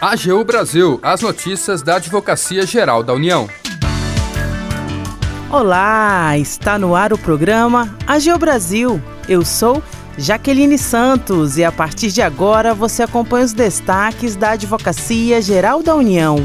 AGU Brasil, as notícias da Advocacia Geral da União. Olá, está no ar o programa AGU Brasil. Eu sou Jaqueline Santos e a partir de agora você acompanha os destaques da Advocacia Geral da União.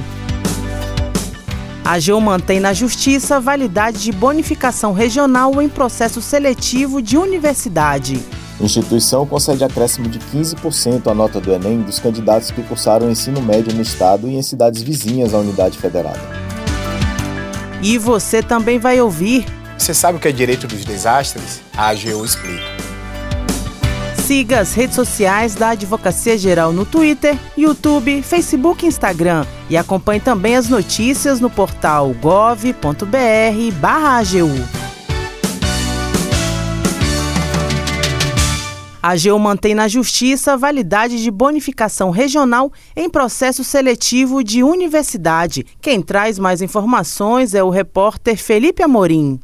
A AGU mantém na Justiça validade de bonificação regional em processo seletivo de universidade. A instituição concede acréscimo de 15% à nota do Enem dos candidatos que cursaram ensino médio no estado e em cidades vizinhas à unidade federada. E você também vai ouvir. Você sabe o que é direito dos desastres? A AGU explica. Siga as redes sociais da Advocacia Geral no Twitter, YouTube, Facebook e Instagram. E acompanhe também as notícias no portal gov.br/agu. A AGU mantém na Justiça a validade de bonificação regional em processo seletivo de universidade. Quem traz mais informações é o repórter Felipe Amorim.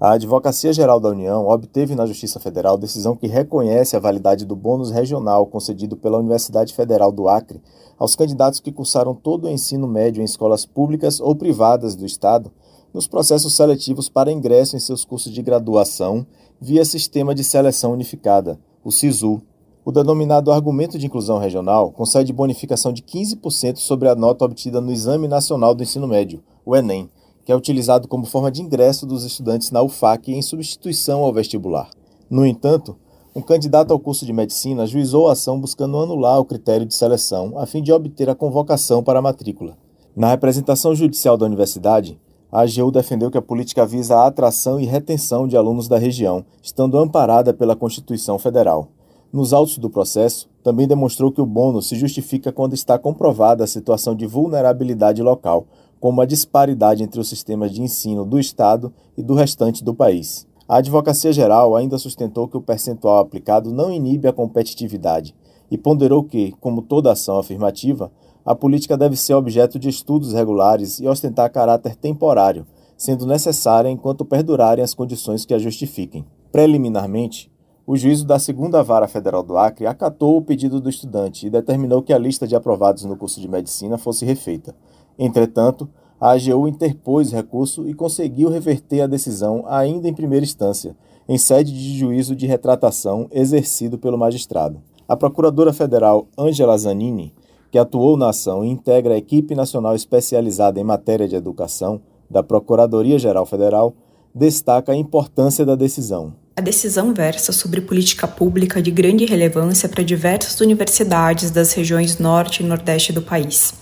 A Advocacia Geral da União obteve na Justiça Federal decisão que reconhece a validade do bônus regional concedido pela Universidade Federal do Acre aos candidatos que cursaram todo o ensino médio em escolas públicas ou privadas do Estado nos processos seletivos para ingresso em seus cursos de graduação via Sistema de Seleção Unificada, o SISU. O denominado Argumento de Inclusão Regional concede bonificação de 15% sobre a nota obtida no Exame Nacional do Ensino Médio, o Enem que é utilizado como forma de ingresso dos estudantes na UFAC em substituição ao vestibular. No entanto, um candidato ao curso de medicina ajuizou a ação buscando anular o critério de seleção a fim de obter a convocação para a matrícula. Na representação judicial da universidade, a AGU defendeu que a política visa a atração e retenção de alunos da região, estando amparada pela Constituição Federal. Nos autos do processo, também demonstrou que o bônus se justifica quando está comprovada a situação de vulnerabilidade local, como a disparidade entre os sistemas de ensino do Estado e do restante do país. A Advocacia Geral ainda sustentou que o percentual aplicado não inibe a competitividade e ponderou que, como toda ação afirmativa, a política deve ser objeto de estudos regulares e ostentar caráter temporário, sendo necessária enquanto perdurarem as condições que a justifiquem. Preliminarmente, o juízo da Segunda Vara Federal do Acre acatou o pedido do estudante e determinou que a lista de aprovados no curso de medicina fosse refeita, Entretanto, a AGU interpôs recurso e conseguiu reverter a decisão ainda em primeira instância, em sede de juízo de retratação exercido pelo magistrado. A procuradora federal Angela Zanini, que atuou na ação e integra a equipe nacional especializada em matéria de educação da Procuradoria-Geral Federal, destaca a importância da decisão. A decisão versa sobre política pública de grande relevância para diversas universidades das regiões norte e nordeste do país.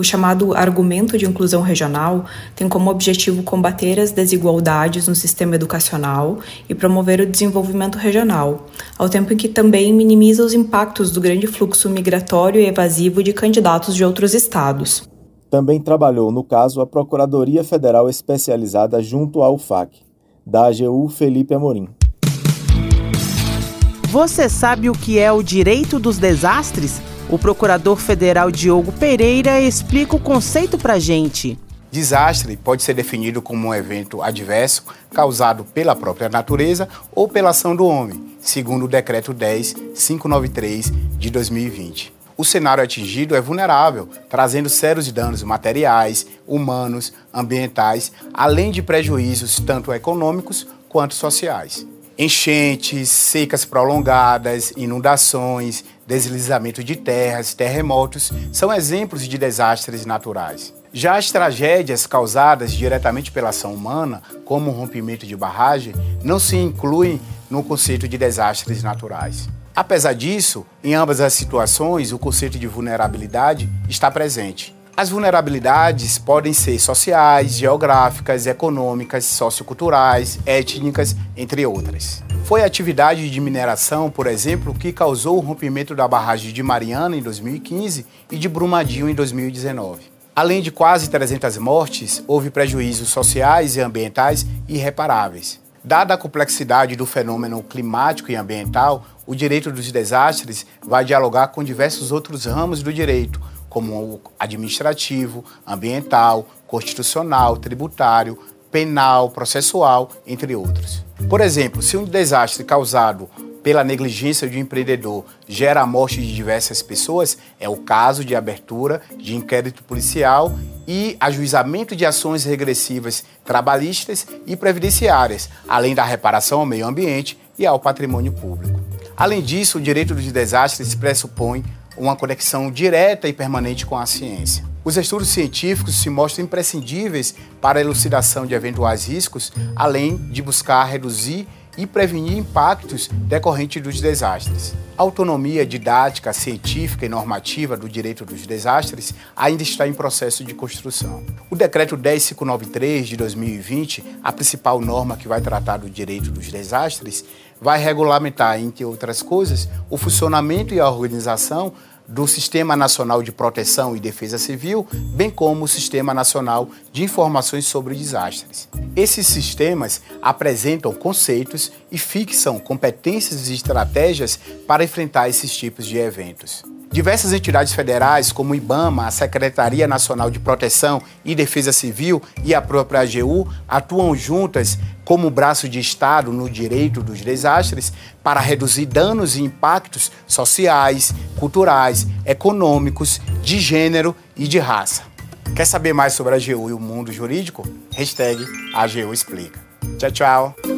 O chamado argumento de inclusão regional tem como objetivo combater as desigualdades no sistema educacional e promover o desenvolvimento regional, ao tempo em que também minimiza os impactos do grande fluxo migratório e evasivo de candidatos de outros estados. Também trabalhou no caso a Procuradoria Federal Especializada junto à UFAC, da AGU Felipe Amorim. Você sabe o que é o direito dos desastres? O procurador federal Diogo Pereira explica o conceito para gente. Desastre pode ser definido como um evento adverso causado pela própria natureza ou pela ação do homem, segundo o Decreto 10.593 de 2020. O cenário atingido é vulnerável, trazendo sérios danos materiais, humanos, ambientais, além de prejuízos tanto econômicos quanto sociais. Enchentes, secas prolongadas, inundações, deslizamento de terras, terremotos são exemplos de desastres naturais. Já as tragédias causadas diretamente pela ação humana, como o rompimento de barragem, não se incluem no conceito de desastres naturais. Apesar disso, em ambas as situações, o conceito de vulnerabilidade está presente. As vulnerabilidades podem ser sociais, geográficas, econômicas, socioculturais, étnicas, entre outras. Foi a atividade de mineração, por exemplo, que causou o rompimento da barragem de Mariana em 2015 e de Brumadinho em 2019. Além de quase 300 mortes, houve prejuízos sociais e ambientais irreparáveis. Dada a complexidade do fenômeno climático e ambiental, o direito dos desastres vai dialogar com diversos outros ramos do direito, como o administrativo, ambiental, constitucional, tributário, penal, processual, entre outros. Por exemplo, se um desastre causado pela negligência de um empreendedor gera a morte de diversas pessoas, é o caso de abertura de inquérito policial e ajuizamento de ações regressivas trabalhistas e previdenciárias, além da reparação ao meio ambiente e ao patrimônio público. Além disso, o direito dos desastres pressupõe uma conexão direta e permanente com a ciência. Os estudos científicos se mostram imprescindíveis para a elucidação de eventuais riscos, além de buscar reduzir e prevenir impactos decorrentes dos desastres. A autonomia didática, científica e normativa do direito dos desastres ainda está em processo de construção. O Decreto 10593 de 2020, a principal norma que vai tratar do direito dos desastres, vai regulamentar, entre outras coisas, o funcionamento e a organização do Sistema Nacional de Proteção e Defesa Civil, bem como o Sistema Nacional de Informações sobre Desastres. Esses sistemas apresentam conceitos e fixam competências e estratégias para enfrentar esses tipos de eventos. Diversas entidades federais, como o IBAMA, a Secretaria Nacional de Proteção e Defesa Civil e a própria AGU, atuam juntas como braço de Estado no direito dos desastres para reduzir danos e impactos sociais, culturais, econômicos, de gênero e de raça. Quer saber mais sobre a AGU e o mundo jurídico? Hashtag AGU Explica. Tchau, tchau.